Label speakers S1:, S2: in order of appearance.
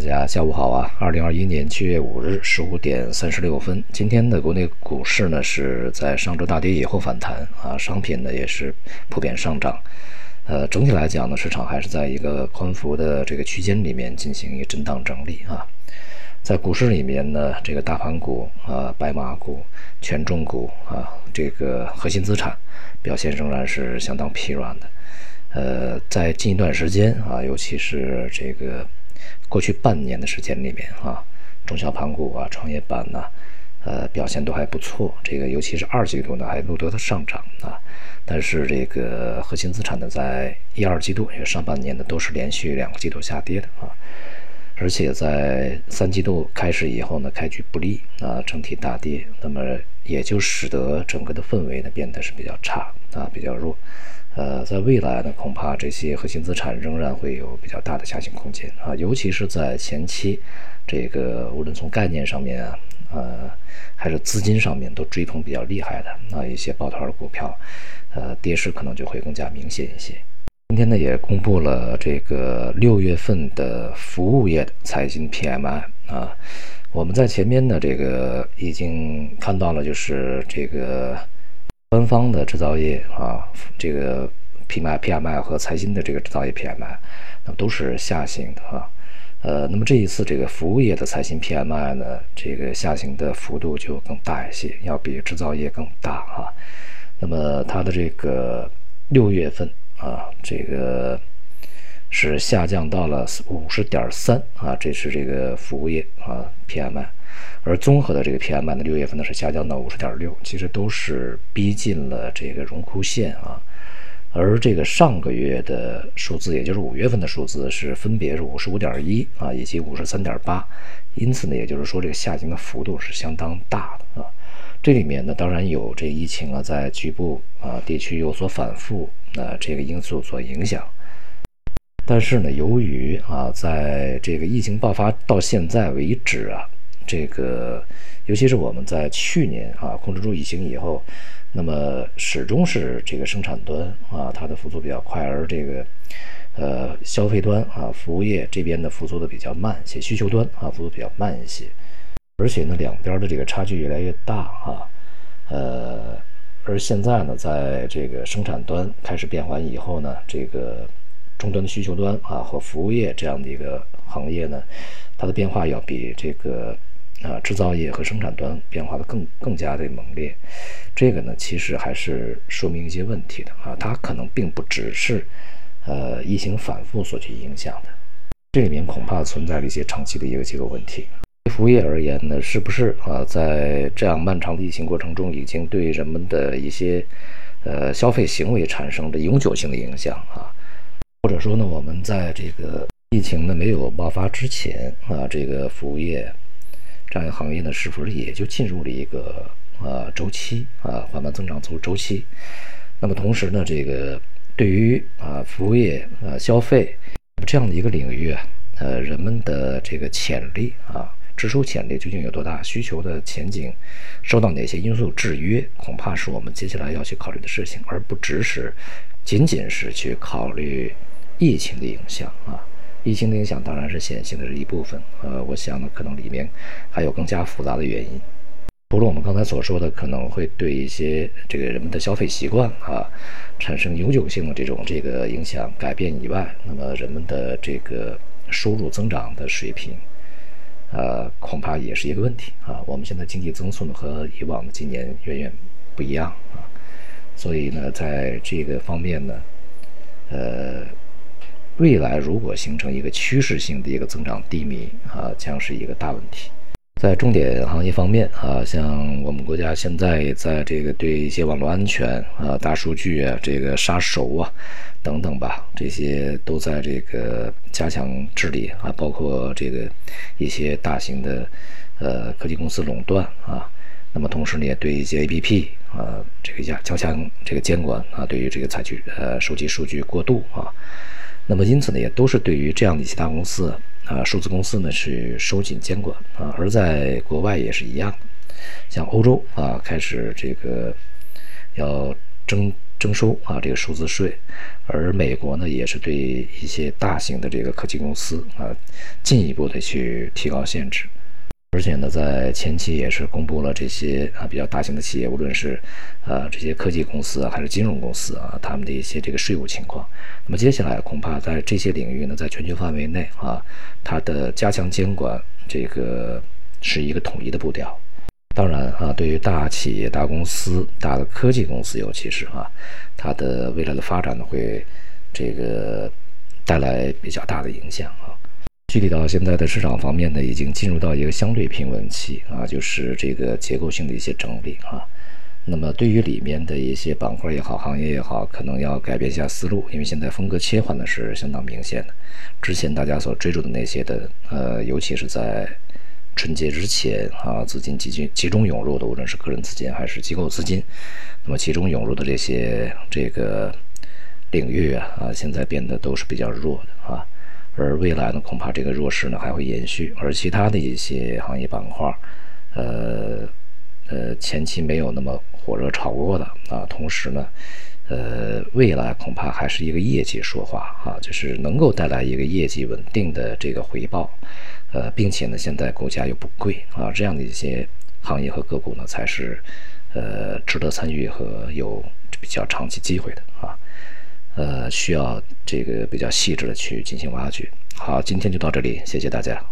S1: 大家下午好啊！二零二一年七月五日十五点三十六分，今天的国内股市呢是在上周大跌以后反弹啊，商品呢也是普遍上涨。呃，整体来讲呢，市场还是在一个宽幅的这个区间里面进行一个震荡整理啊。在股市里面呢，这个大盘股啊、白马股、权重股啊，这个核心资产表现仍然是相当疲软的。呃，在近一段时间啊，尤其是这个。过去半年的时间里面啊，中小盘股啊、创业板呢，呃，表现都还不错。这个尤其是二季度呢，还录得的上涨啊。但是这个核心资产呢，在一二季度，也上半年呢，都是连续两个季度下跌的啊。而且在三季度开始以后呢，开局不利啊，整体大跌，那么也就使得整个的氛围呢变得是比较差啊，比较弱。呃，在未来呢，恐怕这些核心资产仍然会有比较大的下行空间啊，尤其是在前期，这个无论从概念上面啊，呃，还是资金上面都追捧比较厉害的啊，一些抱团的股票，呃，跌势可能就会更加明显一些。今天呢，也公布了这个六月份的服务业的财新 PMI 啊，我们在前面呢，这个已经看到了，就是这个。官方的制造业啊，这个 PMI、PMI 和财新的这个制造业 PMI，那么都是下行的啊。呃，那么这一次这个服务业的财新 PMI 呢，这个下行的幅度就更大一些，要比制造业更大啊。那么它的这个六月份啊，这个是下降到了五十点三啊，这是这个服务业啊 PMI。而综合的这个 PMI 呢，六月份呢是下降到五十点六，其实都是逼近了这个荣枯线啊。而这个上个月的数字，也就是五月份的数字是分别是五十五点一啊，以及五十三点八，因此呢，也就是说这个下行的幅度是相当大的啊。这里面呢，当然有这疫情啊在局部啊地区有所反复啊这个因素所影响。但是呢，由于啊在这个疫情爆发到现在为止啊。这个，尤其是我们在去年啊控制住疫情以后，那么始终是这个生产端啊它的复苏比较快，而这个呃消费端啊服务业这边的复苏的比较慢一些，需求端啊复苏比较慢一些，而且呢两边的这个差距越来越大啊，呃，而现在呢在这个生产端开始变缓以后呢，这个终端的需求端啊和服务业这样的一个行业呢，它的变化要比这个。啊，制造业和生产端变化的更更加的猛烈，这个呢，其实还是说明一些问题的啊，它可能并不只是，呃，疫情反复所去影响的，这里面恐怕存在了一些长期的一个结构问题。服务业而言呢，是不是啊，在这样漫长的疫情过程中，已经对人们的一些，呃，消费行为产生了永久性的影响啊？或者说呢，我们在这个疫情呢没有爆发之前啊，这个服务业。这样一个行业呢，是不是也就进入了一个呃周期啊缓慢增长周周期？那么同时呢，这个对于啊服务业啊消费这样的一个领域啊，呃人们的这个潜力啊支出潜力究竟有多大？需求的前景受到哪些因素制约？恐怕是我们接下来要去考虑的事情，而不只是仅仅是去考虑疫情的影响啊。疫情的影响当然是显性的是一部分，呃，我想呢，可能里面还有更加复杂的原因。除了我们刚才所说的可能会对一些这个人们的消费习惯啊产生永久性的这种这个影响改变以外，那么人们的这个收入增长的水平，呃，恐怕也是一个问题啊。我们现在经济增速呢和以往的今年远远不一样啊，所以呢，在这个方面呢，呃。未来如果形成一个趋势性的一个增长低迷啊，将是一个大问题。在重点行业方面啊，像我们国家现在也在这个对一些网络安全啊、大数据啊、这个杀熟啊等等吧，这些都在这个加强治理啊，包括这个一些大型的呃科技公司垄断啊。那么同时呢，也对一些 APP 啊，这个加加强这个监管啊，对于这个采取呃收集数据过度啊。那么因此呢，也都是对于这样的其他公司啊，数字公司呢是收紧监管啊，而在国外也是一样，像欧洲啊开始这个要征征收啊这个数字税，而美国呢也是对一些大型的这个科技公司啊进一步的去提高限制。而且呢，在前期也是公布了这些啊比较大型的企业，无论是呃这些科技公司，还是金融公司啊，他们的一些这个税务情况。那么接下来恐怕在这些领域呢，在全球范围内啊，它的加强监管，这个是一个统一的步调。当然啊，对于大企业、大公司、大的科技公司，尤其是啊，它的未来的发展呢，会这个带来比较大的影响啊。具体到现在的市场方面呢，已经进入到一个相对平稳期啊，就是这个结构性的一些整理啊。那么对于里面的一些板块也好，行业也好，可能要改变一下思路，因为现在风格切换的是相当明显的。之前大家所追逐的那些的，呃，尤其是在春节之前啊，资金集集集中涌入的，无论是个人资金还是机构资金，那么集中涌入的这些这个领域啊，啊，现在变得都是比较弱的啊。而未来呢，恐怕这个弱势呢还会延续，而其他的一些行业板块，呃呃，前期没有那么火热炒过的啊，同时呢，呃，未来恐怕还是一个业绩说话啊，就是能够带来一个业绩稳定的这个回报，呃，并且呢，现在股价又不贵啊，这样的一些行业和个股呢，才是呃值得参与和有比较长期机会的啊。呃，需要这个比较细致的去进行挖掘。好，今天就到这里，谢谢大家。